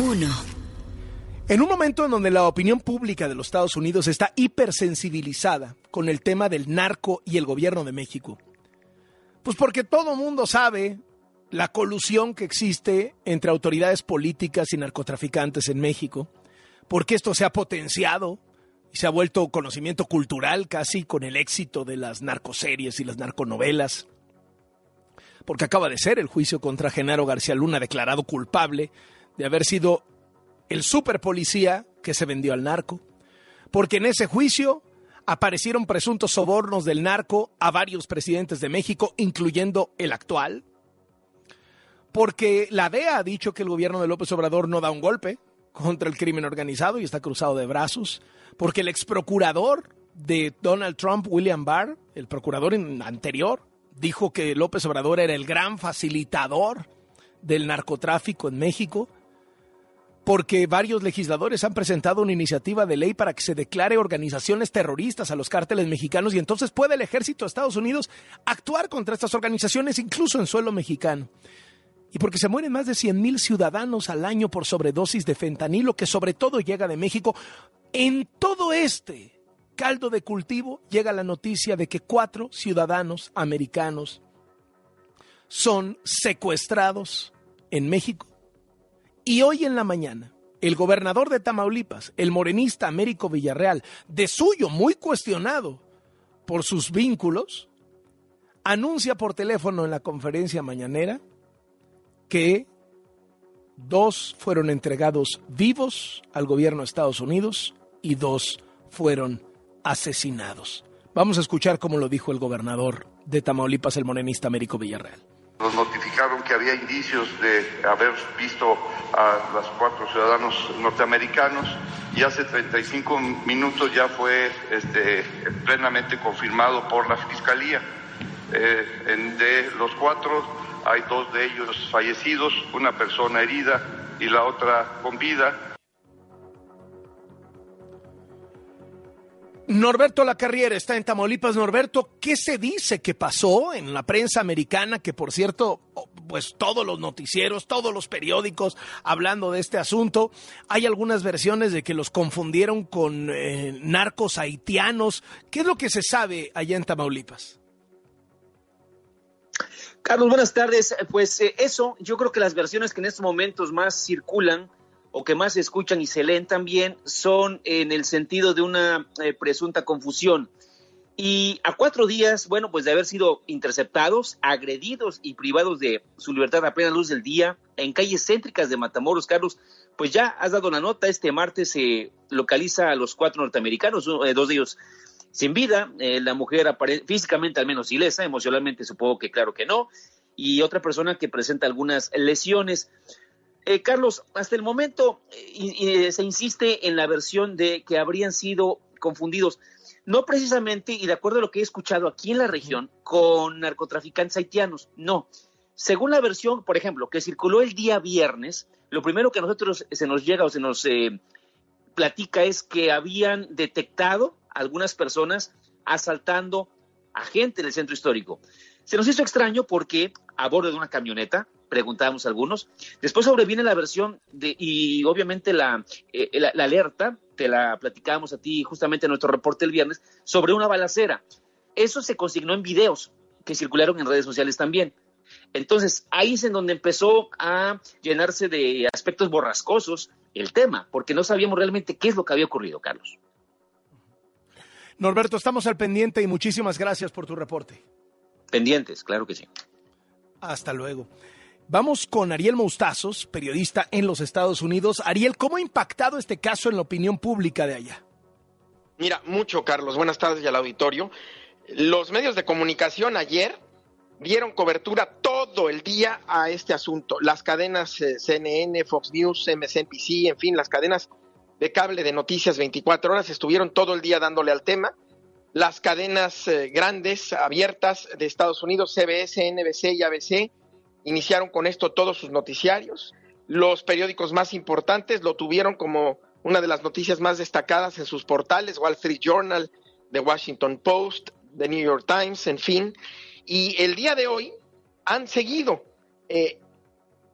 1. En un momento en donde la opinión pública de los Estados Unidos está hipersensibilizada con el tema del narco y el gobierno de México, pues porque todo mundo sabe la colusión que existe entre autoridades políticas y narcotraficantes en México, porque esto se ha potenciado y se ha vuelto conocimiento cultural casi con el éxito de las narcoseries y las narconovelas, porque acaba de ser el juicio contra Genaro García Luna declarado culpable de haber sido el super policía que se vendió al narco, porque en ese juicio aparecieron presuntos sobornos del narco a varios presidentes de México, incluyendo el actual, porque la DEA ha dicho que el gobierno de López Obrador no da un golpe contra el crimen organizado y está cruzado de brazos, porque el ex procurador de Donald Trump, William Barr, el procurador anterior, dijo que López Obrador era el gran facilitador del narcotráfico en México, porque varios legisladores han presentado una iniciativa de ley para que se declare organizaciones terroristas a los cárteles mexicanos y entonces puede el ejército de Estados Unidos actuar contra estas organizaciones incluso en suelo mexicano y porque se mueren más de 100 mil ciudadanos al año por sobredosis de fentanilo, que sobre todo llega de México. En todo este caldo de cultivo llega la noticia de que cuatro ciudadanos americanos son secuestrados en México. Y hoy en la mañana, el gobernador de Tamaulipas, el morenista Américo Villarreal, de suyo muy cuestionado por sus vínculos, anuncia por teléfono en la conferencia mañanera que dos fueron entregados vivos al gobierno de Estados Unidos y dos fueron asesinados. Vamos a escuchar cómo lo dijo el gobernador de Tamaulipas, el morenista Américo Villarreal. Nos notificaron que había indicios de haber visto a los cuatro ciudadanos norteamericanos y hace 35 minutos ya fue este, plenamente confirmado por la Fiscalía. Eh, de los cuatro, hay dos de ellos fallecidos, una persona herida y la otra con vida. Norberto Lacarriera está en Tamaulipas. Norberto, ¿qué se dice que pasó en la prensa americana? Que por cierto, pues todos los noticieros, todos los periódicos hablando de este asunto. Hay algunas versiones de que los confundieron con eh, narcos haitianos. ¿Qué es lo que se sabe allá en Tamaulipas? Carlos, buenas tardes. Pues eh, eso, yo creo que las versiones que en estos momentos más circulan o que más se escuchan y se leen también son en el sentido de una eh, presunta confusión. Y a cuatro días, bueno, pues de haber sido interceptados, agredidos y privados de su libertad a plena luz del día en calles céntricas de Matamoros, Carlos, pues ya has dado la nota, este martes se localiza a los cuatro norteamericanos, eh, dos de ellos sin vida, eh, la mujer físicamente al menos ilesa, emocionalmente supongo que claro que no, y otra persona que presenta algunas lesiones. Eh, Carlos, hasta el momento eh, se insiste en la versión de que habrían sido confundidos, no precisamente, y de acuerdo a lo que he escuchado aquí en la región, con narcotraficantes haitianos, no. Según la versión, por ejemplo, que circuló el día viernes, lo primero que a nosotros se nos llega o se nos platica es que habían detectado algunas personas asaltando a gente del centro histórico. Se nos hizo extraño porque a bordo de una camioneta, preguntábamos algunos, después sobreviene la versión de, y obviamente la, eh, la, alerta, te la platicábamos a ti justamente en nuestro reporte el viernes, sobre una balacera. Eso se consignó en videos que circularon en redes sociales también. Entonces, ahí es en donde empezó a llenarse de aspectos borrascosos el tema, porque no sabíamos realmente qué es lo que había ocurrido, Carlos. Norberto, estamos al pendiente y muchísimas gracias por tu reporte. Pendientes, claro que sí. Hasta luego. Vamos con Ariel Moustazos, periodista en los Estados Unidos. Ariel, ¿cómo ha impactado este caso en la opinión pública de allá? Mira, mucho, Carlos. Buenas tardes y al auditorio. Los medios de comunicación ayer dieron cobertura todo el día a este asunto. Las cadenas eh, CNN, Fox News, MSNBC, en fin, las cadenas de cable de noticias 24 horas estuvieron todo el día dándole al tema. Las cadenas eh, grandes, abiertas de Estados Unidos, CBS, NBC y ABC, iniciaron con esto todos sus noticiarios. Los periódicos más importantes lo tuvieron como una de las noticias más destacadas en sus portales, Wall Street Journal, The Washington Post, The New York Times, en fin. Y el día de hoy han seguido eh,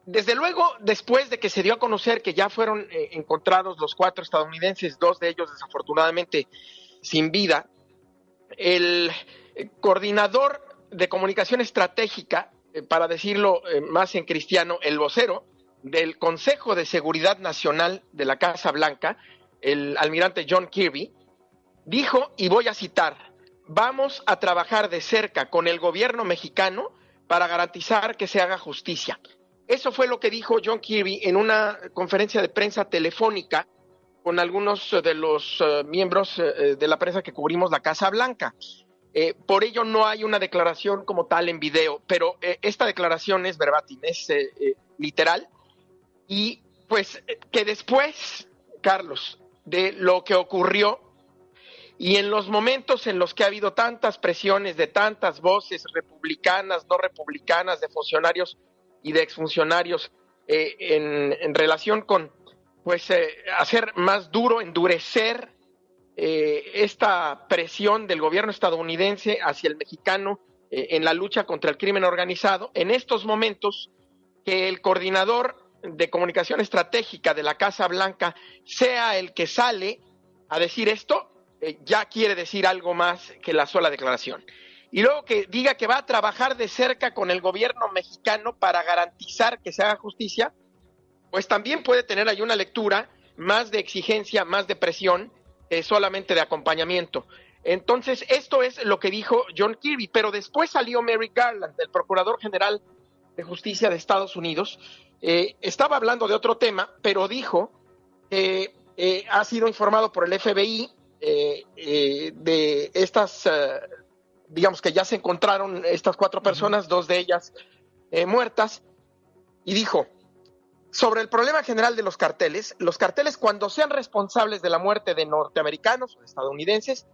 desde luego, después de que se dio a conocer que ya fueron eh, encontrados los cuatro estadounidenses, dos de ellos desafortunadamente sin vida, el coordinador de comunicación estratégica, para decirlo más en cristiano, el vocero del Consejo de Seguridad Nacional de la Casa Blanca, el almirante John Kirby, dijo, y voy a citar, vamos a trabajar de cerca con el gobierno mexicano para garantizar que se haga justicia. Eso fue lo que dijo John Kirby en una conferencia de prensa telefónica con algunos de los eh, miembros eh, de la prensa que cubrimos la Casa Blanca. Eh, por ello no hay una declaración como tal en video, pero esta declaración es verbatim, es literal. Y pues que después, Carlos, de lo que ocurrió y en los momentos en los que ha habido tantas presiones de tantas voces republicanas, no republicanas, de funcionarios y de exfuncionarios eh, en, relación con pues eh, hacer más duro, endurecer eh, esta presión del gobierno estadounidense hacia el mexicano en la lucha contra el crimen organizado. En estos momentos, que el coordinador de comunicación estratégica de la Casa Blanca sea el que sale a decir esto, ya quiere decir algo más que la sola declaración y luego que diga que va a trabajar de cerca con el gobierno mexicano para garantizar que se haga justicia, pues también puede tener ahí una lectura más de exigencia, más de presión, eh, solamente de acompañamiento. Entonces, esto es lo que dijo John Kirby, pero después salió Mary Garland, el Procurador General de Justicia de Estados Unidos, eh, estaba hablando de otro tema, pero dijo que eh, ha sido informado por el FBI de estas digamos que ya se encontraron estas cuatro personas, dos de ellas muertas, y dijo, sobre el problema general de los carteles, los carteles cuando sean responsables de la muerte de norteamericanos o estadounidenses,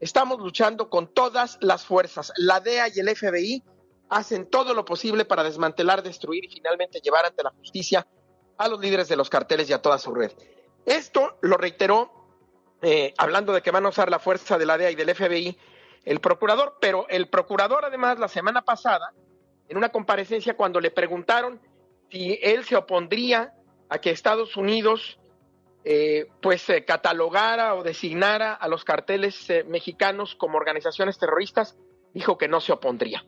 estamos luchando con todas las fuerzas. La DEA y el FBI hacen todo lo posible para desmantelar, destruir y finalmente llevar ante la justicia a los líderes de los carteles y a toda su red. Esto lo reiteró eh, hablando de que van a usar la fuerza de la DEA y del FBI el procurador, pero el procurador además la semana pasada, en una comparecencia cuando le preguntaron si él se opondría a que Estados Unidos eh, pues eh, catalogara o designara a los carteles eh, mexicanos como organizaciones terroristas, dijo que no se opondría.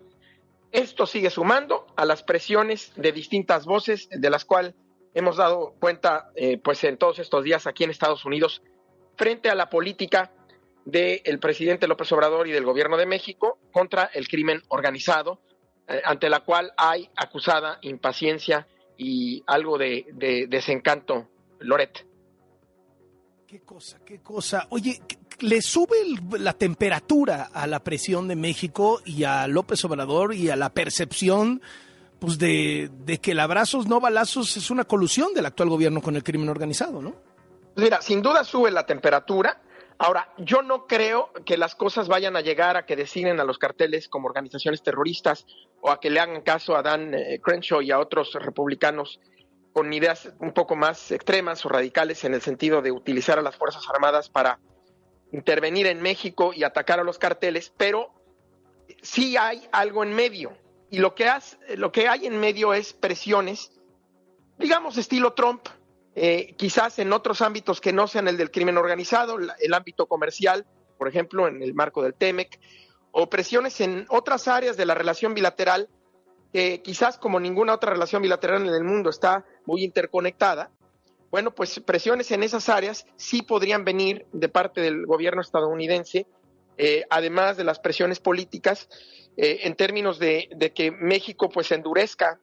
Esto sigue sumando a las presiones de distintas voces de las cuales hemos dado cuenta pues en todos estos días aquí en Estados Unidos frente a la política del presidente López Obrador y del gobierno de México contra el crimen organizado, ante la cual hay acusada impaciencia y algo de, desencanto, Loret. Qué cosa, qué cosa. Oye, ¿le sube la temperatura a la presión de México y a López Obrador y a la percepción pues de, de que el abrazos no balazos es una colusión del actual gobierno con el crimen organizado, ¿no? Mira, sin duda sube la temperatura Ahora, yo no creo que las cosas vayan a llegar a que designen a los carteles como organizaciones terroristas o a que le hagan caso a Dan eh, Crenshaw y a otros republicanos con ideas un poco más extremas o radicales en el sentido de utilizar a las Fuerzas Armadas para intervenir en México y atacar a los carteles, pero sí hay algo en medio. Y lo que, lo que hay en medio es presiones, digamos, estilo Trump, eh, quizás en otros ámbitos que no sean el del crimen organizado, el ámbito comercial, por ejemplo, en el marco del TEMEC, o presiones en otras áreas de la relación bilateral, que quizás como ninguna otra relación bilateral en el mundo está muy interconectada, bueno, pues presiones en esas áreas sí podrían venir de parte del gobierno estadounidense, eh, además de las presiones políticas, eh, en términos de, que México pues endurezca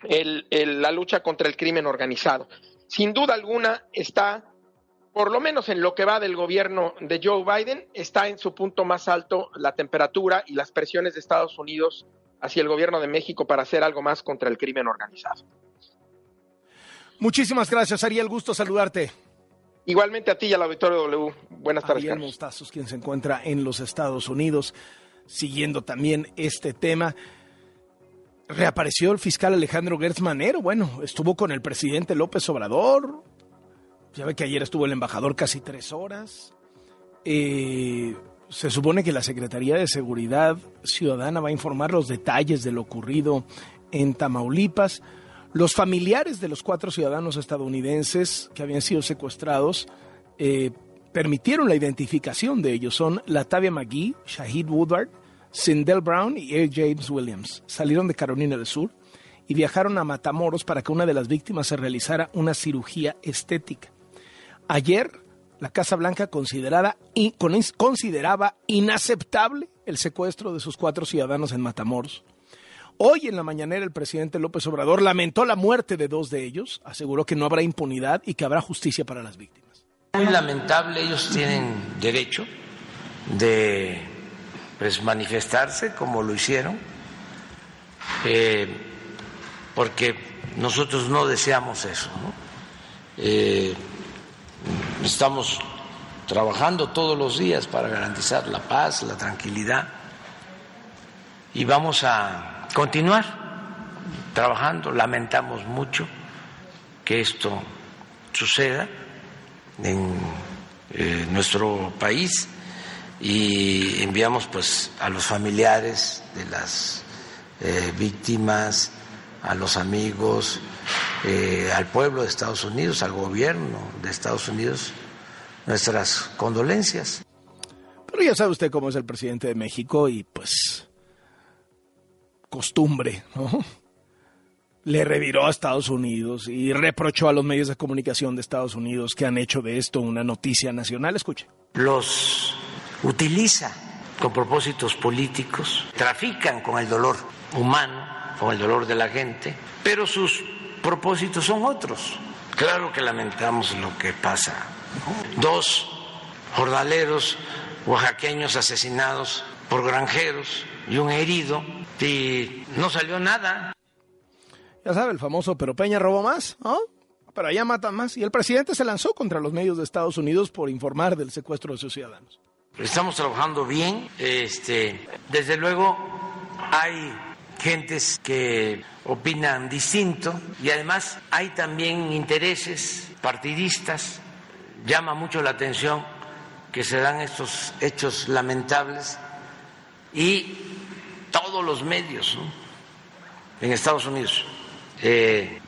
la lucha contra el crimen organizado sin duda alguna está, por lo menos en lo que va del gobierno de Joe Biden, está en su punto más alto la temperatura y las presiones de Estados Unidos hacia el gobierno de México para hacer algo más contra el crimen organizado. Muchísimas gracias, Ariel. Gusto saludarte. Igualmente a ti y al auditorio W. Buenas tardes. Ariel Mostazos, quien se encuentra en los Estados Unidos, siguiendo también este tema. Reapareció el fiscal Alejandro Gertz Manero. Bueno, estuvo con el presidente López Obrador. Ya ve que ayer estuvo el embajador casi tres horas. Eh, se supone que la Secretaría de Seguridad Ciudadana va a informar los detalles de lo ocurrido en Tamaulipas. Los familiares de los cuatro ciudadanos estadounidenses que habían sido secuestrados eh, permitieron la identificación de ellos. Son Latavia McGee, Shahid Woodward, Sindel Brown y A. James Williams. Salieron de Carolina del Sur y viajaron a Matamoros para que una de las víctimas se realizara una cirugía estética. Ayer, la Casa Blanca consideraba inaceptable el secuestro de sus cuatro ciudadanos en Matamoros. Hoy en la mañanera el presidente López Obrador lamentó la muerte de dos de ellos, aseguró que no habrá impunidad y que habrá justicia para las víctimas. Muy lamentable, ellos tienen derecho de pues, manifestarse como lo hicieron, eh, porque nosotros no deseamos eso. Eh, estamos trabajando todos los días para garantizar la paz, la tranquilidad y vamos a continuar trabajando. Lamentamos mucho que esto suceda en eh, nuestro país y enviamos pues a los familiares de las eh, víctimas, a los amigos, eh, al pueblo de Estados Unidos, al gobierno de Estados Unidos, nuestras condolencias. Pero ya sabe usted cómo es el presidente de México y pues costumbre, ¿no? Le reviró a Estados Unidos y reprochó a los medios de comunicación de Estados Unidos que han hecho de esto una noticia nacional. Escuche. Los utiliza con propósitos políticos, trafican con el dolor humano, con el dolor de la gente, pero sus propósitos son otros. Claro que lamentamos lo que pasa. Dos jornaleros oaxaqueños asesinados por granjeros y un herido y no salió nada. Ya sabe, el famoso, pero Peña robó más, ¿no? Pero allá matan más. Y el presidente se lanzó contra los medios de Estados Unidos por informar del secuestro de sus ciudadanos. Estamos trabajando bien. Este, desde luego hay gentes que opinan distinto y además hay también intereses partidistas. Llama mucho la atención que se dan estos hechos lamentables y todos los medios en Estados Unidos eh,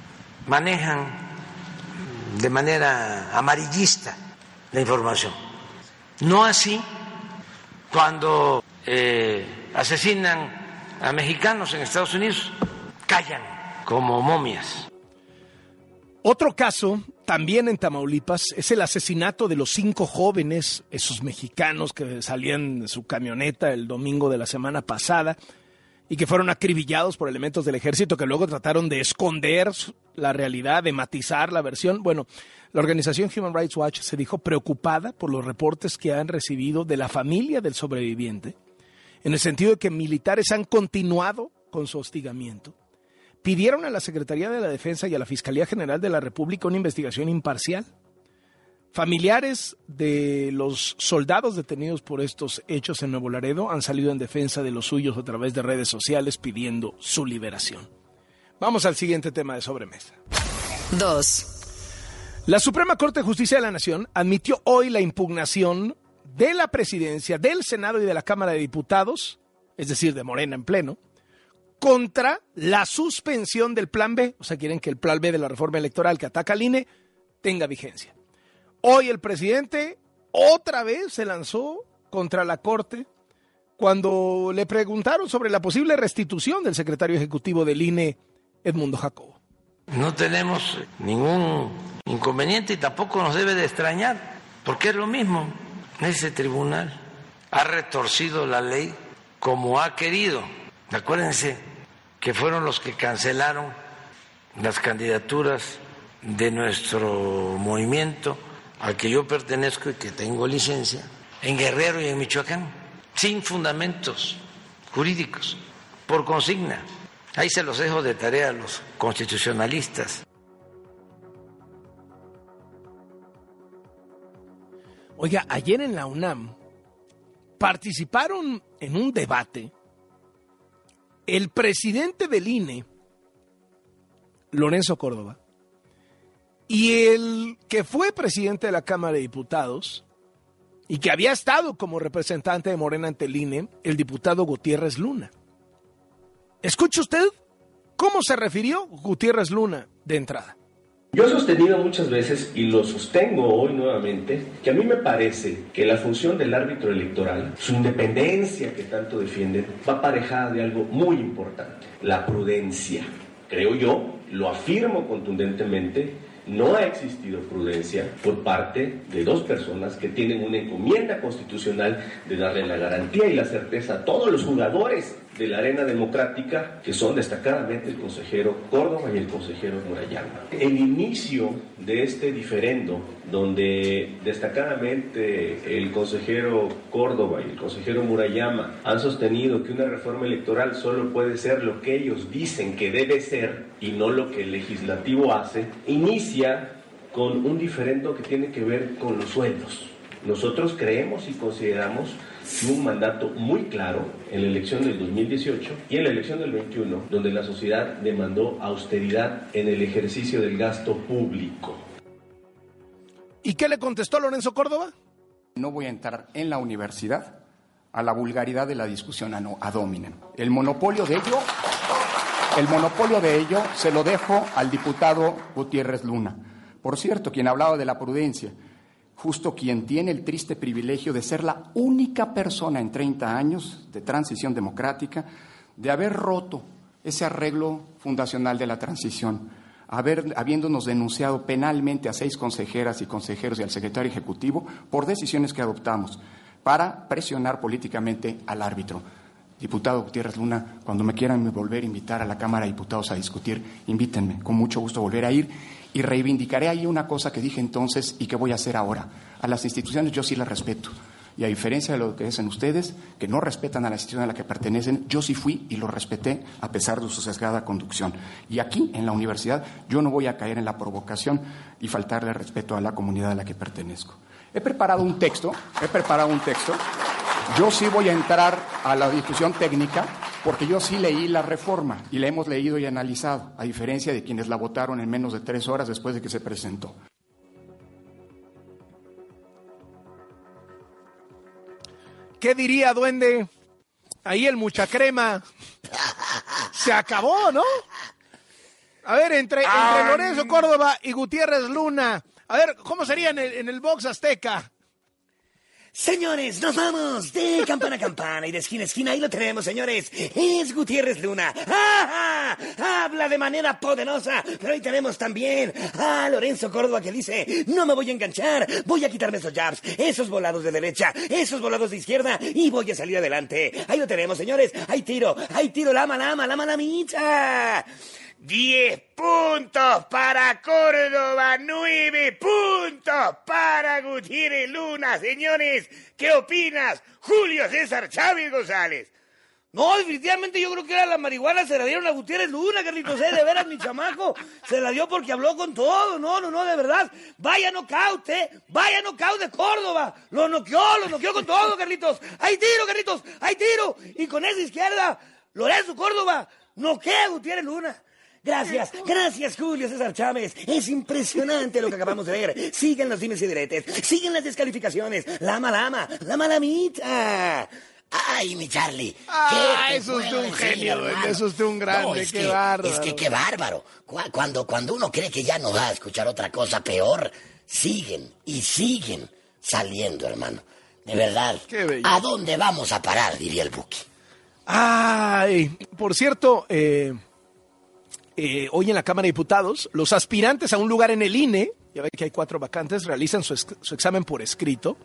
manejan de manera amarillista la información. No así cuando eh, asesinan a mexicanos en Estados Unidos, callan como momias. Otro caso, también en Tamaulipas, es el asesinato de los cinco jóvenes, esos mexicanos que salían de su camioneta el domingo de la semana pasada y que fueron acribillados por elementos del ejército que luego trataron de esconder la realidad, de matizar la versión. Bueno, la organización Human Rights Watch se dijo preocupada por los reportes que han recibido de la familia del sobreviviente, en el sentido de que militares han continuado con su hostigamiento. Pidieron a la Secretaría de la Defensa y a la Fiscalía General de la República una investigación imparcial Familiares de los soldados detenidos por estos hechos en Nuevo Laredo han salido en defensa de los suyos a través de redes sociales pidiendo su liberación. Vamos al siguiente tema de sobremesa. 2. La Suprema Corte de Justicia de la Nación admitió hoy la impugnación de la presidencia, del Senado y de la Cámara de Diputados, es decir, de Morena en pleno, contra la suspensión del Plan B. O sea, quieren que el Plan B de la reforma electoral que ataca al INE tenga vigencia. Hoy el presidente otra vez se lanzó contra la Corte cuando le preguntaron sobre la posible restitución del secretario ejecutivo del INE, Edmundo Jacobo. No tenemos ningún inconveniente y tampoco nos debe de extrañar, porque es lo mismo. Ese tribunal ha retorcido la ley como ha querido. Acuérdense que fueron los que cancelaron las candidaturas de nuestro movimiento al que yo pertenezco y que tengo licencia, en Guerrero y en Michoacán, sin fundamentos jurídicos, por consigna. Ahí se los dejo de tarea a los constitucionalistas. Oiga, ayer en la UNAM participaron en un debate el presidente del INE, Lorenzo Córdoba, y el que fue presidente de la Cámara de Diputados y que había estado como representante de Morena ante el INE, el diputado Gutiérrez Luna. Escuche usted ¿Cómo se refirió Gutiérrez Luna de entrada? Yo he sostenido muchas veces y lo sostengo hoy nuevamente que a mí me parece que la función del árbitro electoral, su independencia que tanto defienden, va aparejada de algo muy importante, la prudencia. Creo yo, lo afirmo contundentemente, no ha existido prudencia por parte de dos personas que tienen una encomienda constitucional de darle la garantía y la certeza a todos los jugadores de la arena democrática, que son destacadamente el consejero Córdoba y el consejero Murayama. El inicio de este diferendo, donde destacadamente el consejero Córdoba y el consejero Murayama han sostenido que una reforma electoral solo puede ser lo que ellos dicen que debe ser y no lo que el legislativo hace, inicia con un diferendo que tiene que ver con los sueldos. Nosotros creemos y consideramos un mandato muy claro en la elección del 2018 y en la elección del 21, donde la sociedad demandó austeridad en el ejercicio del gasto público. ¿Y qué le contestó Lorenzo Córdoba? No voy a entrar en la universidad a la vulgaridad de la discusión a, no, a dominen. El monopolio de ello, el monopolio de ello se lo dejo al diputado Gutiérrez Luna. Por cierto, quien hablaba de la prudencia, justo quien tiene el triste privilegio de ser la única persona en 30 años de transición democrática de haber roto ese arreglo fundacional de la transición, habiéndonos denunciado penalmente a seis consejeras y consejeros y al secretario ejecutivo por decisiones que adoptamos para presionar políticamente al árbitro. Diputado Gutiérrez Luna, cuando me quieran volver a invitar a la Cámara de Diputados a discutir, invítenme, con mucho gusto volver a ir y reivindicaré ahí una cosa que dije entonces y que voy a hacer ahora. A las instituciones yo sí las respeto. Y a diferencia de lo que dicen ustedes, que no respetan a la institución a la que pertenecen, yo sí fui y lo respeté a pesar de su sesgada conducción. Y aquí, en la universidad, yo no voy a caer en la provocación y faltarle respeto a la comunidad a la que pertenezco. He preparado un texto, he preparado un texto. Yo sí voy a entrar a la discusión técnica porque yo sí leí la reforma y la hemos leído y analizado, a diferencia de quienes la votaron en menos de tres horas después de que se presentó. ¿Qué diría, duende? Ahí el mucha crema. Se acabó, ¿no? A ver, entre, entre Lorenzo Córdoba y Gutiérrez Luna. A ver, ¿cómo sería en el, en el box azteca? Señores, nos vamos de campana a campana y de esquina a esquina. Ahí lo tenemos, señores. Es Gutiérrez Luna. ¡Ah, ¡Ah! Habla de manera poderosa. Pero ahí tenemos también a Lorenzo Córdoba que dice, no me voy a enganchar. Voy a quitarme esos jabs, esos volados de derecha, esos volados de izquierda y voy a salir adelante. Ahí lo tenemos, señores. Ahí tiro, ahí tiro, lama, lama, lama, lamita. 10 puntos para Córdoba, 9 puntos para Gutiérrez Luna. Señores, ¿qué opinas? Julio César Chávez González. No, definitivamente yo creo que era la marihuana, se la dieron a Gutiérrez Luna, Carlitos, de veras, mi chamaco. Se la dio porque habló con todo, no, no, no, de verdad. Vaya nocaut, ¿eh? Vaya nocaut de Córdoba. Lo noqueó, lo noqueó con todo, Carlitos. ¡Hay tiro, Carlitos! ¡Hay tiro! Y con esa izquierda, Lorenzo Córdoba noquea a Gutiérrez Luna. Gracias, gracias Julio César Chávez. Es impresionante lo que acabamos de ver. Siguen los dimes y diretes, siguen las descalificaciones. Lama, lama, la malamita. Ay, mi Charlie. Ah, eso es de un genio, eso es de un grande, es qué que, bárbaro. Es que qué bárbaro. Cu- Cuando, cuando uno cree que ya no va a escuchar otra cosa peor, siguen y siguen saliendo, hermano. De verdad. Qué bello. ¿A dónde vamos a parar? Diría el Buki. Ay, por cierto, eh, eh, hoy en la Cámara de Diputados, los aspirantes a un lugar en el INE, ya ve que hay cuatro vacantes, realizan su, ex- su examen por escrito.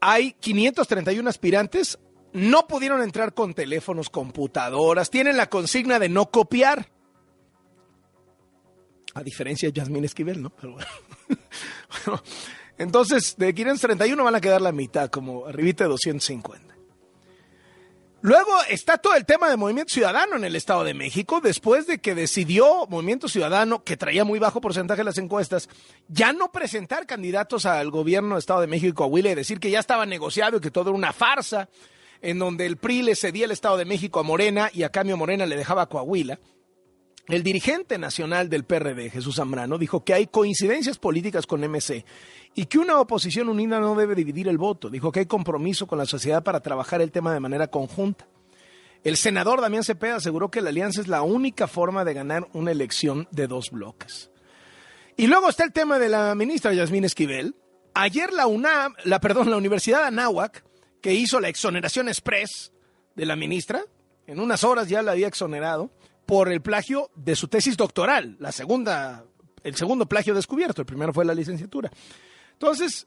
Hay 531 aspirantes, no pudieron entrar con teléfonos, computadoras, tienen la consigna de no copiar. A diferencia de Yasmín Esquivel, ¿no? Entonces, de 531 van a quedar la mitad, como arribita de 250. Luego está todo el tema de Movimiento Ciudadano en el Estado de México, después de que decidió Movimiento Ciudadano, que traía muy bajo porcentaje en las encuestas, ya no presentar candidatos al gobierno del Estado de México y Coahuila y decir que ya estaba negociado y que todo era una farsa, en donde el PRI le cedía el Estado de México a Morena y a cambio Morena le dejaba a Coahuila. El dirigente nacional del PRD, Jesús Zambrano, dijo que hay coincidencias políticas con MC y que una oposición unida no debe dividir el voto. Dijo que hay compromiso con la sociedad para trabajar el tema de manera conjunta. El senador Damián Cepeda aseguró que la alianza es la única forma de ganar una elección de dos bloques. Y luego está el tema de la ministra Yasmín Esquivel. Ayer la UNAM, la perdón, la Universidad Anáhuac, que hizo la exoneración express de la ministra, en unas horas ya la había exonerado por el plagio de su tesis doctoral, la segunda, el segundo plagio descubierto, el primero fue la licenciatura. Entonces,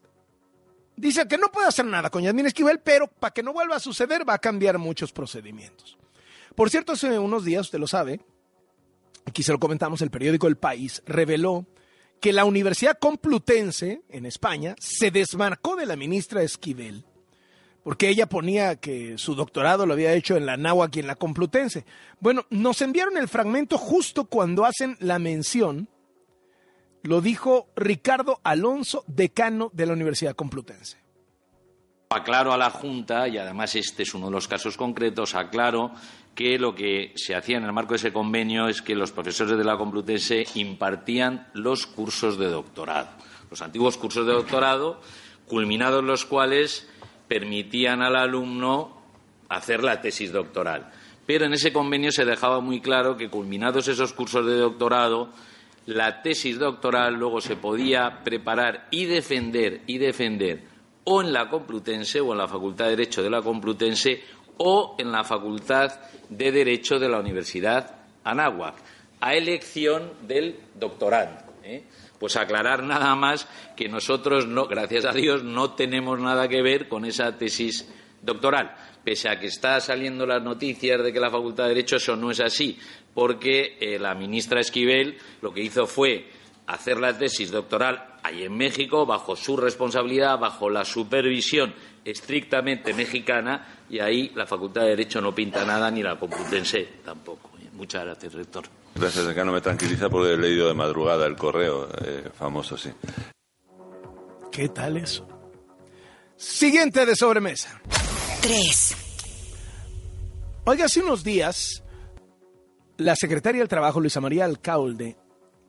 dice que no puede hacer nada con Yasmín Esquivel, pero para que no vuelva a suceder va a cambiar muchos procedimientos. Por cierto, hace unos días, usted lo sabe, aquí se lo comentamos, el periódico El País reveló que la Universidad Complutense en España se desmarcó de la ministra Esquivel porque ella ponía que su doctorado lo había hecho en la Náhuac y en la Complutense. Bueno, nos enviaron el fragmento justo cuando hacen la mención, lo dijo Ricardo Alonso, decano de la Universidad Complutense. Aclaro a la Junta, y además este es uno de los casos concretos, aclaro que lo que se hacía en el marco de ese convenio es que los profesores de la Complutense impartían los cursos de doctorado, los antiguos cursos de doctorado, culminados los cuales permitían al alumno hacer la tesis doctoral. Pero en ese convenio se dejaba muy claro que, culminados esos cursos de doctorado, la tesis doctoral luego se podía preparar y defender y defender o en la Complutense o en la Facultad de Derecho de la Complutense o en la Facultad de Derecho de la Universidad Anáhuac, a elección del doctorando. ¿eh? Pues aclarar nada más que nosotros, no, gracias a Dios, no tenemos nada que ver con esa tesis doctoral. Pese a que está saliendo las noticias de que la Facultad de Derecho eso no es así, porque eh, la ministra Esquivel lo que hizo fue hacer la tesis doctoral ahí en México, bajo su responsabilidad, bajo la supervisión estrictamente mexicana, y ahí la Facultad de Derecho no pinta nada, ni la Complutense tampoco. Muchas gracias, rector. Gracias, acá no me tranquiliza porque he leído de madrugada el correo, eh, famoso, sí. ¿Qué tal eso? Siguiente de sobremesa. Tres. Oiga, hace unos días, la secretaria del Trabajo, Luisa María Alcalde,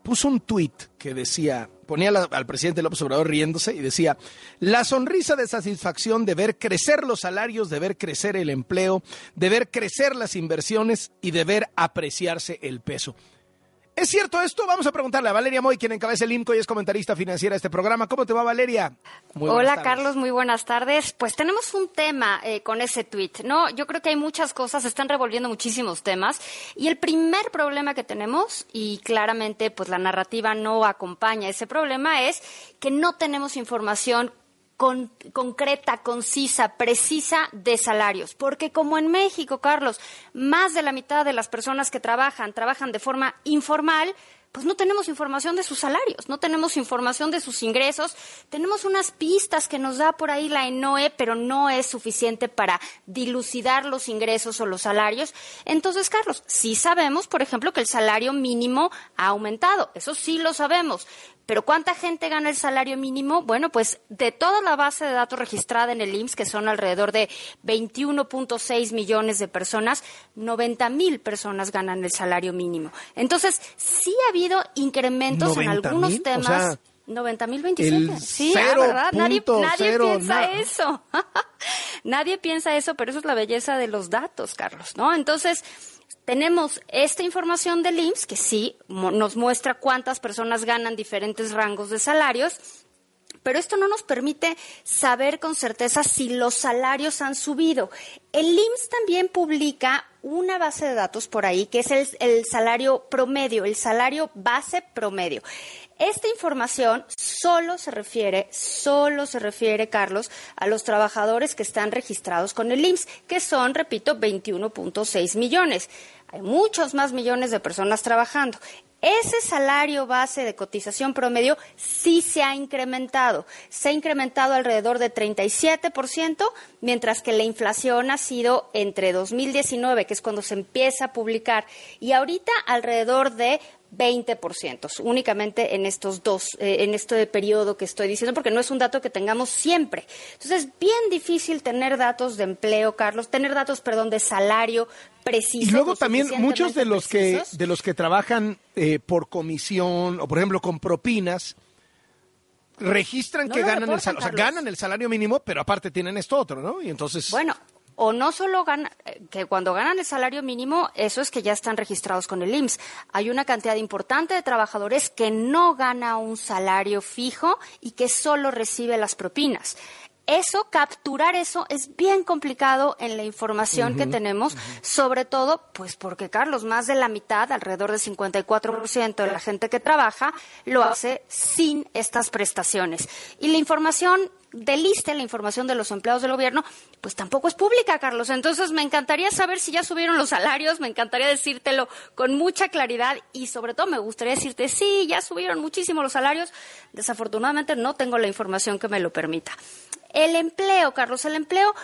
puso un tuit que decía, ponía al presidente López Obrador riéndose y decía, la sonrisa de satisfacción de ver crecer los salarios, de ver crecer el empleo, de ver crecer las inversiones y de ver apreciarse el peso. ¿Es cierto esto? Vamos a preguntarle a Valeria Moy, quien encabeza el IMCO y es comentarista financiera de este programa. ¿Cómo te va, Valeria? Hola, Carlos, muy buenas tardes. Pues tenemos un tema eh, con ese tweet, ¿no? Yo creo que hay muchas cosas, se están revolviendo muchísimos temas. Y el primer problema que tenemos, y claramente pues la narrativa no acompaña ese problema, es que no tenemos información concreta, concisa, precisa de salarios. Porque como en México, Carlos, más de la mitad de las personas que trabajan trabajan de forma informal, pues no tenemos información de sus salarios, no tenemos información de sus ingresos, tenemos unas pistas que nos da por ahí la ENOE, pero no es suficiente para dilucidar los ingresos o los salarios. Entonces, Carlos, sí sabemos, por ejemplo, que el salario mínimo ha aumentado, eso sí lo sabemos, pero ¿cuánta gente gana el salario mínimo? Bueno, pues de toda la base de datos registrada en el IMSS, que son alrededor de 21.6 millones de personas, 90 mil personas ganan el salario mínimo. Entonces, sí ha habido incrementos en algunos temas. 90 mil 27. Sí, ah, ¿verdad? Nadie, nadie piensa eso. nadie piensa eso, pero eso es la belleza de los datos, Carlos, ¿no? Entonces, tenemos esta información del IMSS que sí nos muestra cuántas personas ganan diferentes rangos de salarios, pero esto no nos permite saber con certeza si los salarios han subido. El IMSS también publica una base de datos por ahí que es el, el salario promedio, el salario base promedio. Esta información solo se refiere, solo se refiere, Carlos, a los trabajadores que están registrados con el IMSS, que son, repito, 21.6 millones. Hay muchos más millones de personas trabajando. Ese salario base de cotización promedio sí se ha incrementado. Se ha incrementado alrededor de 37%, mientras que la inflación ha sido entre 2019, que es cuando se empieza a publicar, y ahorita alrededor de 20%, únicamente en estos dos, eh, en este periodo que estoy diciendo, porque no es un dato que tengamos siempre. Entonces, es bien difícil tener datos de empleo, Carlos, tener datos, perdón, de salario preciso. Y luego también muchos de los que de los que trabajan eh, por comisión o, por ejemplo, con propinas registran que ganan el salario, o sea, ganan el salario mínimo, pero aparte tienen esto otro, ¿no? Y entonces bueno, o no solo ganan, eh, que cuando ganan el salario mínimo, eso es que ya están registrados con el IMSS. Hay una cantidad importante de trabajadores que no gana un salario fijo y que solo recibe las propinas eso, capturar eso es bien complicado en la información que tenemos, sobre todo, pues porque, Carlos, más de la mitad, alrededor del 54% de la gente que trabaja, lo hace sin estas prestaciones. Y la información del ISTE, la información de los empleados del gobierno, pues tampoco es pública, Carlos. Entonces, me encantaría saber si ya subieron los salarios, me encantaría decírtelo con mucha claridad y sobre todo me gustaría decirte, sí, ya subieron muchísimo los salarios. Desafortunadamente no tengo la información que me lo permita. El empleo, Carlos, el empleo,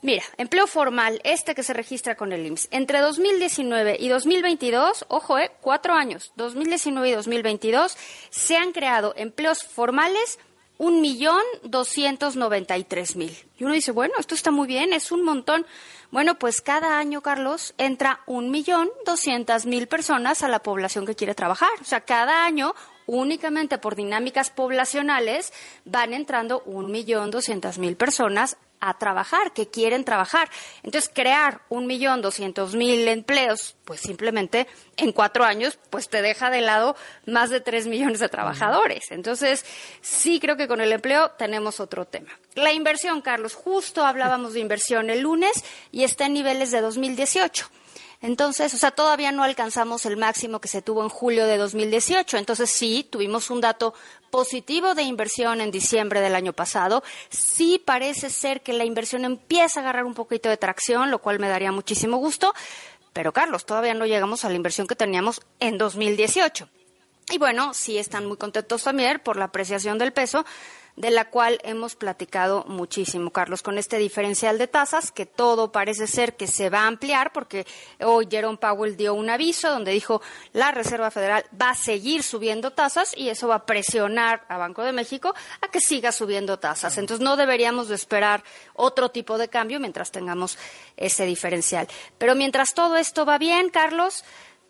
mira, empleo formal, este que se registra con el IMSS, entre 2019 y 2022, ojo, eh, cuatro años, 2019 y 2022, se han creado empleos formales un millón doscientos noventa y tres mil. Y uno dice, bueno, esto está muy bien, es un montón. Bueno, pues cada año, Carlos, entra un millón doscientas mil personas a la población que quiere trabajar. O sea, cada año únicamente por dinámicas poblacionales van entrando un millón doscientas mil personas a trabajar, que quieren trabajar. Entonces, crear un millón doscientos mil empleos, pues simplemente en cuatro años, pues te deja de lado más de tres millones de trabajadores. Entonces, sí creo que con el empleo tenemos otro tema. La inversión, Carlos, justo hablábamos de inversión el lunes y está en niveles de 2018. Entonces, o sea, todavía no alcanzamos el máximo que se tuvo en julio de 2018. Entonces, sí, tuvimos un dato positivo de inversión en diciembre del año pasado. Sí parece ser que la inversión empieza a agarrar un poquito de tracción, lo cual me daría muchísimo gusto. Pero, Carlos, todavía no llegamos a la inversión que teníamos en 2018. Y bueno, sí están muy contentos también por la apreciación del peso de la cual hemos platicado muchísimo, Carlos, con este diferencial de tasas que todo parece ser que se va a ampliar porque hoy Jerome Powell dio un aviso donde dijo la Reserva Federal va a seguir subiendo tasas y eso va a presionar a Banco de México a que siga subiendo tasas. Entonces no deberíamos de esperar otro tipo de cambio mientras tengamos ese diferencial. Pero mientras todo esto va bien, Carlos,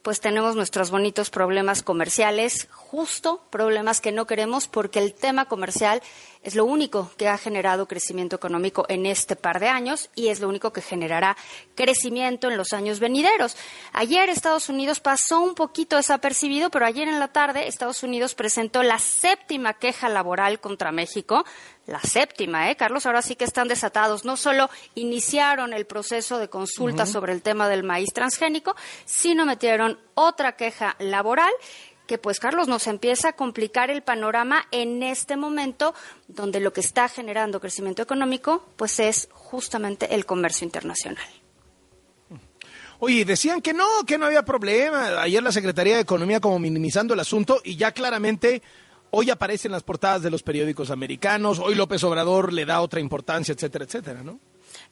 pues tenemos nuestros bonitos problemas comerciales, justo problemas que no queremos porque el tema comercial es lo único que ha generado crecimiento económico en este par de años y es lo único que generará crecimiento en los años venideros. Ayer Estados Unidos pasó un poquito desapercibido, pero ayer en la tarde Estados Unidos presentó la séptima queja laboral contra México la séptima, ¿eh, Carlos? Ahora sí que están desatados. No solo iniciaron el proceso de consulta sobre el tema del maíz transgénico, sino metieron otra queja laboral que pues Carlos nos empieza a complicar el panorama en este momento donde lo que está generando crecimiento económico pues es justamente el comercio internacional. Oye, decían que no, que no había problema. Ayer la Secretaría de Economía como minimizando el asunto y ya claramente Hoy aparecen las portadas de los periódicos americanos, hoy López Obrador le da otra importancia, etcétera, etcétera, ¿no?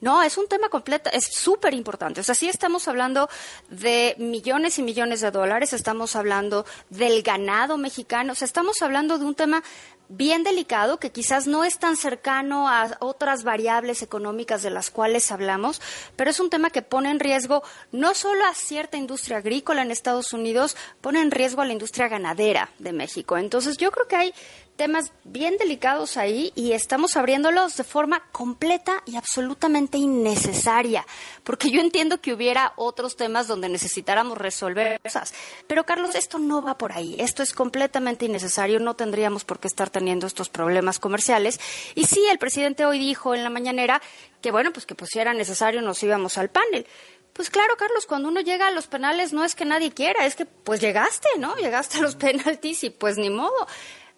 No, es un tema completo, es súper importante. O sea, sí estamos hablando de millones y millones de dólares, estamos hablando del ganado mexicano, o sea, estamos hablando de un tema bien delicado que quizás no es tan cercano a otras variables económicas de las cuales hablamos, pero es un tema que pone en riesgo no solo a cierta industria agrícola en Estados Unidos, pone en riesgo a la industria ganadera de México. Entonces yo creo que hay temas bien delicados ahí y estamos abriéndolos de forma completa y absolutamente innecesaria, porque yo entiendo que hubiera otros temas donde necesitáramos resolver cosas, pero Carlos, esto no va por ahí, esto es completamente innecesario, no tendríamos por qué estar teniendo estos problemas comerciales. Y sí, el presidente hoy dijo en la mañanera que bueno, pues que pues si era necesario nos íbamos al panel. Pues claro, Carlos, cuando uno llega a los penales no es que nadie quiera, es que pues llegaste, ¿no? Llegaste a los penaltis y pues ni modo.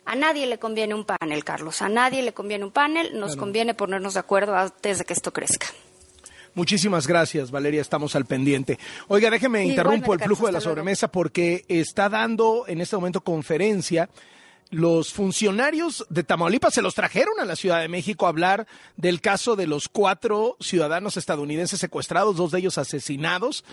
A nadie le conviene un panel, Carlos. A nadie le conviene un panel. Nos conviene ponernos de acuerdo antes de que esto crezca. Muchísimas gracias, Valeria. Estamos al pendiente. Oiga, déjeme interrumpo el flujo de la sobremesa porque está dando en este momento conferencia. Los funcionarios de Tamaulipas se los trajeron a la Ciudad de México a hablar del caso de los cuatro ciudadanos estadounidenses secuestrados, dos de ellos asesinados.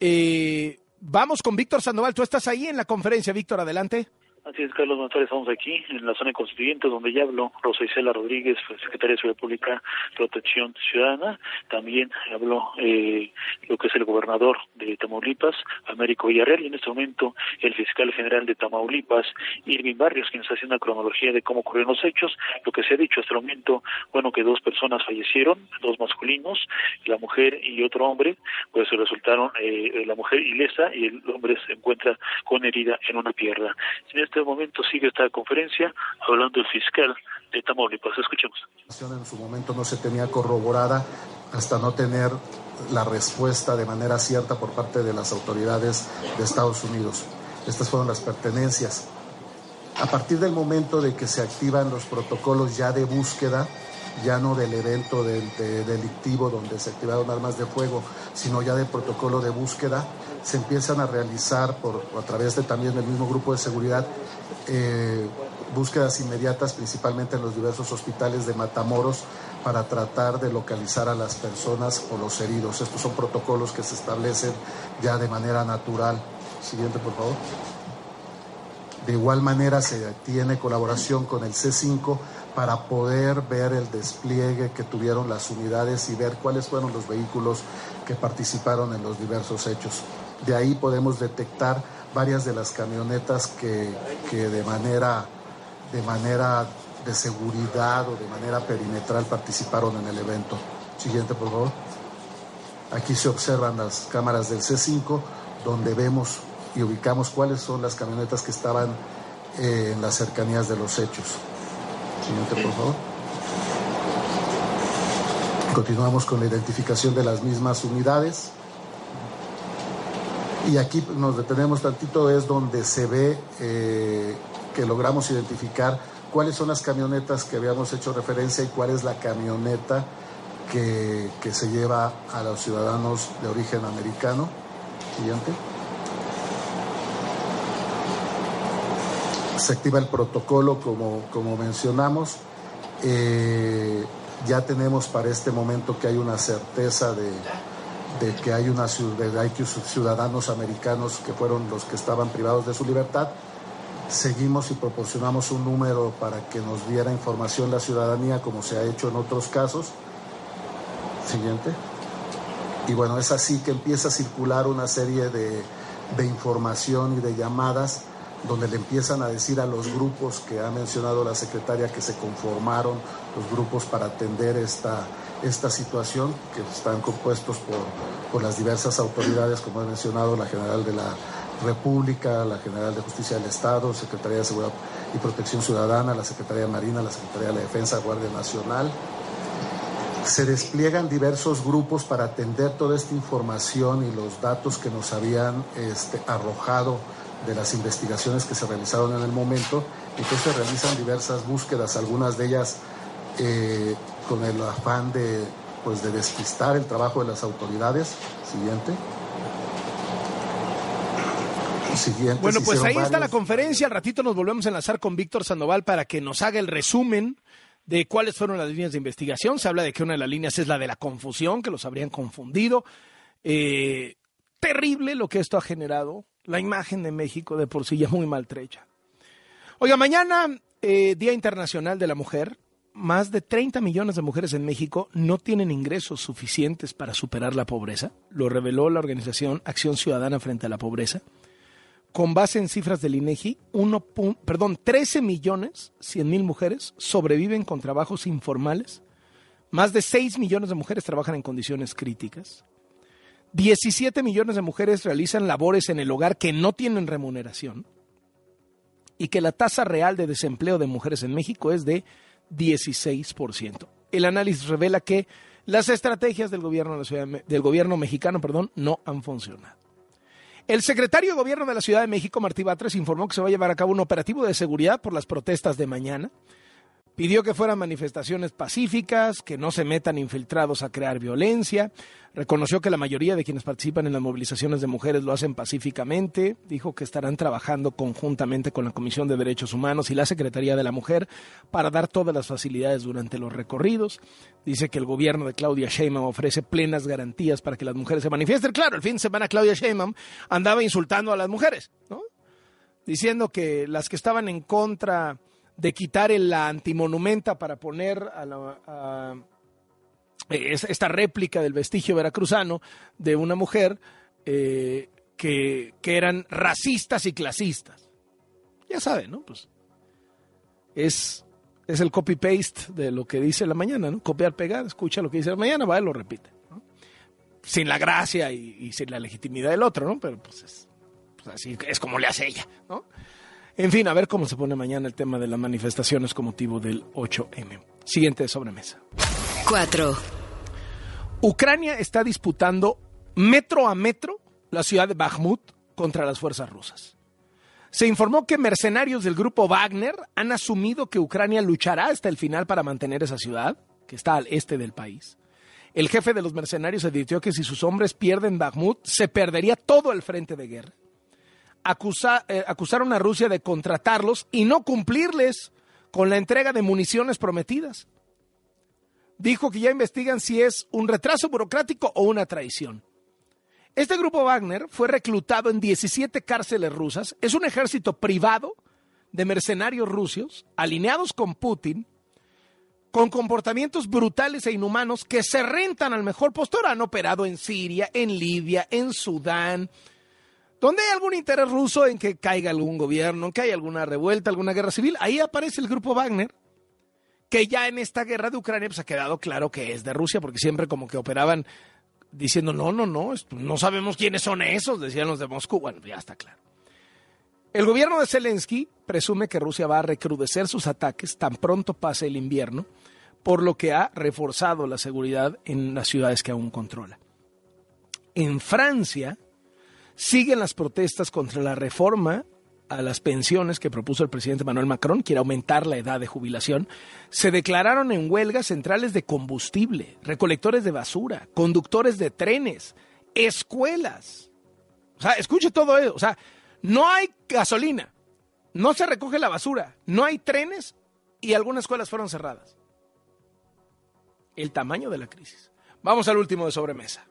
Eh, vamos con Víctor Sandoval. Tú estás ahí en la conferencia, Víctor, adelante. Así es, Carlos González, estamos aquí en la zona constituyente donde ya habló Rosa Isela Rodríguez, secretaria de Seguridad Pública, Protección Ciudadana. También habló eh, lo que es el gobernador de Tamaulipas, Américo Villarreal, y en este momento el fiscal general de Tamaulipas, Irving Barrios, quien está haciendo una cronología de cómo ocurrieron los hechos. Lo que se ha dicho hasta el momento, bueno, que dos personas fallecieron, dos masculinos, la mujer y otro hombre, pues resultaron eh, la mujer ilesa y el hombre se encuentra con herida en una pierna. En este momento sigue esta conferencia hablando el fiscal de Tamaulipas. Escuchemos. En su momento no se tenía corroborada hasta no tener la respuesta de manera cierta por parte de las autoridades de Estados Unidos. Estas fueron las pertenencias. A partir del momento de que se activan los protocolos ya de búsqueda, ya no del evento delictivo donde se activaron armas de fuego, sino ya del protocolo de búsqueda, se empiezan a realizar por, a través de también del mismo grupo de seguridad eh, búsquedas inmediatas, principalmente en los diversos hospitales de Matamoros, para tratar de localizar a las personas o los heridos. Estos son protocolos que se establecen ya de manera natural. Siguiente, por favor. De igual manera se tiene colaboración con el C5 para poder ver el despliegue que tuvieron las unidades y ver cuáles fueron los vehículos que participaron en los diversos hechos. De ahí podemos detectar varias de las camionetas que, de, manera, de manera de seguridad o de manera perimetral participaron en el evento. Siguiente, por favor. Aquí se observan las cámaras del C5, donde vemos y ubicamos cuáles son las camionetas que estaban eh, en las cercanías de los hechos. Siguiente, por favor. Continuamos con la identificación de las mismas unidades. Y aquí nos detenemos tantito, es donde se ve eh, que logramos identificar cuáles son las camionetas que habíamos hecho referencia y cuál es la camioneta que, que se lleva a los ciudadanos de origen americano. Siguiente. Se activa el protocolo como, como mencionamos. Eh, ya tenemos para este momento que hay una certeza de, de que hay, una, hay ciudadanos americanos que fueron los que estaban privados de su libertad. Seguimos y proporcionamos un número para que nos diera información la ciudadanía, como se ha hecho en otros casos. Siguiente. Y bueno, es así que empieza a circular una serie de, de información y de llamadas donde le empiezan a decir a los grupos que ha mencionado la secretaria que se conformaron, los grupos para atender esta, esta situación, que están compuestos por, por las diversas autoridades, como he mencionado, la General de la República, la General de Justicia del Estado, Secretaría de Seguridad y Protección Ciudadana, la Secretaría Marina, la Secretaría de la Defensa, Guardia Nacional. Se despliegan diversos grupos para atender toda esta información y los datos que nos habían este, arrojado de las investigaciones que se realizaron en el momento. Entonces se realizan diversas búsquedas, algunas de ellas eh, con el afán de, pues, de despistar el trabajo de las autoridades. Siguiente. Siguiente bueno, pues ahí está la conferencia. Al ratito nos volvemos a enlazar con Víctor Sandoval para que nos haga el resumen de cuáles fueron las líneas de investigación. Se habla de que una de las líneas es la de la confusión, que los habrían confundido. Eh, terrible lo que esto ha generado. La imagen de México de por sí ya muy maltrecha. Oiga, mañana, eh, Día Internacional de la Mujer, más de 30 millones de mujeres en México no tienen ingresos suficientes para superar la pobreza, lo reveló la organización Acción Ciudadana frente a la pobreza. Con base en cifras del INEGI, 1, perdón, 13 millones 100 mil mujeres sobreviven con trabajos informales. Más de 6 millones de mujeres trabajan en condiciones críticas. 17 millones de mujeres realizan labores en el hogar que no tienen remuneración. Y que la tasa real de desempleo de mujeres en México es de 16%. El análisis revela que las estrategias del gobierno, de la ciudad, del gobierno mexicano perdón, no han funcionado. El secretario de Gobierno de la Ciudad de México, Martí Batres, informó que se va a llevar a cabo un operativo de seguridad por las protestas de mañana. Pidió que fueran manifestaciones pacíficas, que no se metan infiltrados a crear violencia. Reconoció que la mayoría de quienes participan en las movilizaciones de mujeres lo hacen pacíficamente. Dijo que estarán trabajando conjuntamente con la Comisión de Derechos Humanos y la Secretaría de la Mujer para dar todas las facilidades durante los recorridos. Dice que el gobierno de Claudia Sheinbaum ofrece plenas garantías para que las mujeres se manifiesten. Claro, el fin de semana Claudia Sheinbaum andaba insultando a las mujeres, ¿no? diciendo que las que estaban en contra de quitar la antimonumenta para poner a la, a, esta réplica del vestigio veracruzano de una mujer eh, que, que, eran racistas y clasistas. Ya saben, ¿no? Pues es, es el copy-paste de lo que dice la mañana, ¿no? Copiar, pegar, escucha lo que dice la mañana, va y lo repite. ¿no? Sin la gracia y, y, sin la legitimidad del otro, ¿no? Pero pues es, pues así es como le hace ella, ¿no? En fin, a ver cómo se pone mañana el tema de las manifestaciones con motivo del 8M. Siguiente sobremesa. 4. Ucrania está disputando metro a metro la ciudad de Bakhmut contra las fuerzas rusas. Se informó que mercenarios del grupo Wagner han asumido que Ucrania luchará hasta el final para mantener esa ciudad, que está al este del país. El jefe de los mercenarios advirtió que si sus hombres pierden Bakhmut, se perdería todo el frente de guerra. Acusa, eh, acusaron a Rusia de contratarlos y no cumplirles con la entrega de municiones prometidas. Dijo que ya investigan si es un retraso burocrático o una traición. Este grupo Wagner fue reclutado en 17 cárceles rusas. Es un ejército privado de mercenarios rusos alineados con Putin, con comportamientos brutales e inhumanos que se rentan al mejor postor. Han operado en Siria, en Libia, en Sudán, donde hay algún interés ruso en que caiga algún gobierno, en que haya alguna revuelta, alguna guerra civil, ahí aparece el grupo Wagner, que ya en esta guerra de Ucrania pues, ha quedado claro que es de Rusia, porque siempre como que operaban diciendo, no, no, no, no sabemos quiénes son esos, decían los de Moscú. Bueno, ya está claro. El gobierno de Zelensky presume que Rusia va a recrudecer sus ataques tan pronto pase el invierno, por lo que ha reforzado la seguridad en las ciudades que aún controla. En Francia, siguen las protestas contra la reforma a las pensiones que propuso el presidente Manuel Macron, quiere aumentar la edad de jubilación, se declararon en huelga centrales de combustible, recolectores de basura, conductores de trenes, escuelas. O sea, escuche todo eso. O sea, no hay gasolina, no se recoge la basura, no hay trenes y algunas escuelas fueron cerradas. El tamaño de la crisis. Vamos al último de sobremesa.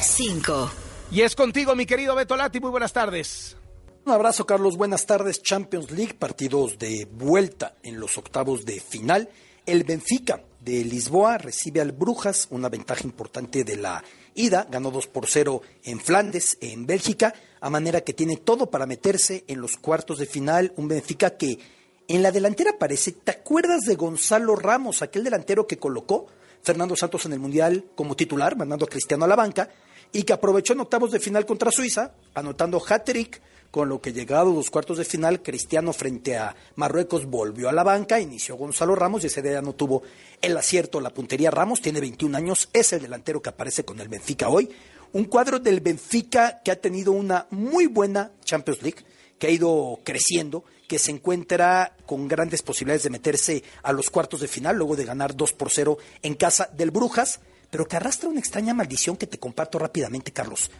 5. Y es contigo, mi querido Beto Lati. Muy buenas tardes. Un abrazo, Carlos. Buenas tardes. Champions League, partidos de vuelta en los octavos de final. El Benfica de Lisboa recibe al Brujas, una ventaja importante de la ida. Ganó 2 por 0 en Flandes, en Bélgica, a manera que tiene todo para meterse en los cuartos de final. Un Benfica que en la delantera parece. ¿Te acuerdas de Gonzalo Ramos, aquel delantero que colocó Fernando Santos en el Mundial como titular, mandando a Cristiano a la banca? Y que aprovechó en octavos de final contra Suiza, anotando hat-trick, con lo que llegado a los cuartos de final, Cristiano frente a Marruecos volvió a la banca, inició Gonzalo Ramos y ese día no tuvo el acierto, la puntería. Ramos tiene 21 años, es el delantero que aparece con el Benfica hoy. Un cuadro del Benfica que ha tenido una muy buena Champions League, que ha ido creciendo, que se encuentra con grandes posibilidades de meterse a los cuartos de final, luego de ganar 2 por 0 en casa del Brujas pero que arrastra una extraña maldición que te comparto rápidamente, Carlos.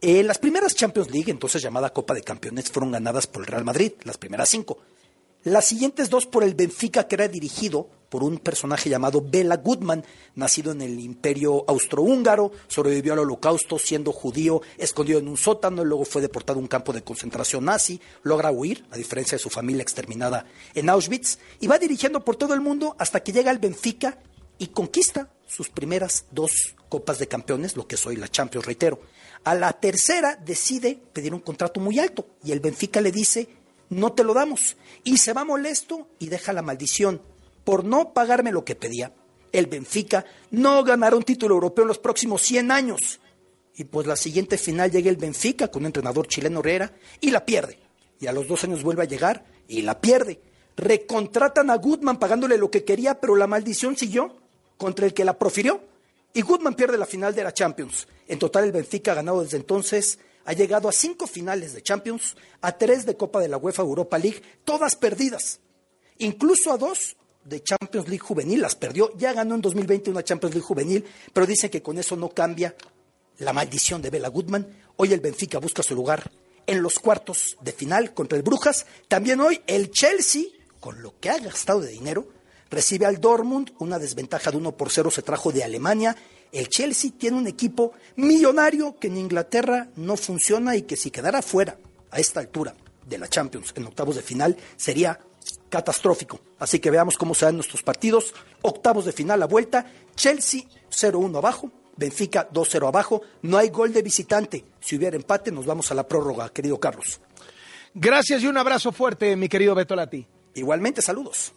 Eh, las primeras Champions League, entonces llamada Copa de Campeones, fueron ganadas por el Real Madrid, las primeras cinco. Las siguientes dos por el Benfica, que era dirigido por un personaje llamado Bela Goodman, nacido en el imperio austrohúngaro, sobrevivió al holocausto siendo judío, escondido en un sótano, y luego fue deportado a un campo de concentración nazi, logra huir, a diferencia de su familia exterminada en Auschwitz, y va dirigiendo por todo el mundo hasta que llega al Benfica y conquista sus primeras dos copas de campeones, lo que soy la Champions, reitero. A la tercera decide pedir un contrato muy alto y el Benfica le dice, no te lo damos. Y se va molesto y deja la maldición por no pagarme lo que pedía. El Benfica no ganará un título europeo en los próximos 100 años. Y pues la siguiente final llega el Benfica con un entrenador chileno Herrera y la pierde. Y a los dos años vuelve a llegar y la pierde. Recontratan a Goodman pagándole lo que quería, pero la maldición siguió contra el que la profirió. Y Goodman pierde la final de la Champions. En total, el Benfica ha ganado desde entonces, ha llegado a cinco finales de Champions, a tres de Copa de la UEFA Europa League, todas perdidas. Incluso a dos de Champions League juvenil las perdió. Ya ganó en 2020 una Champions League juvenil, pero dice que con eso no cambia la maldición de Bela Goodman. Hoy el Benfica busca su lugar en los cuartos de final contra el Brujas. También hoy el Chelsea, con lo que ha gastado de dinero, recibe al Dortmund, una desventaja de 1 por 0 se trajo de Alemania. El Chelsea tiene un equipo millonario que en Inglaterra no funciona y que si quedara fuera a esta altura de la Champions en octavos de final sería catastrófico. Así que veamos cómo se dan nuestros partidos. Octavos de final a vuelta, Chelsea 0-1 abajo, Benfica 2-0 abajo, no hay gol de visitante. Si hubiera empate, nos vamos a la prórroga, querido Carlos. Gracias y un abrazo fuerte, mi querido Beto Lati. Igualmente, saludos.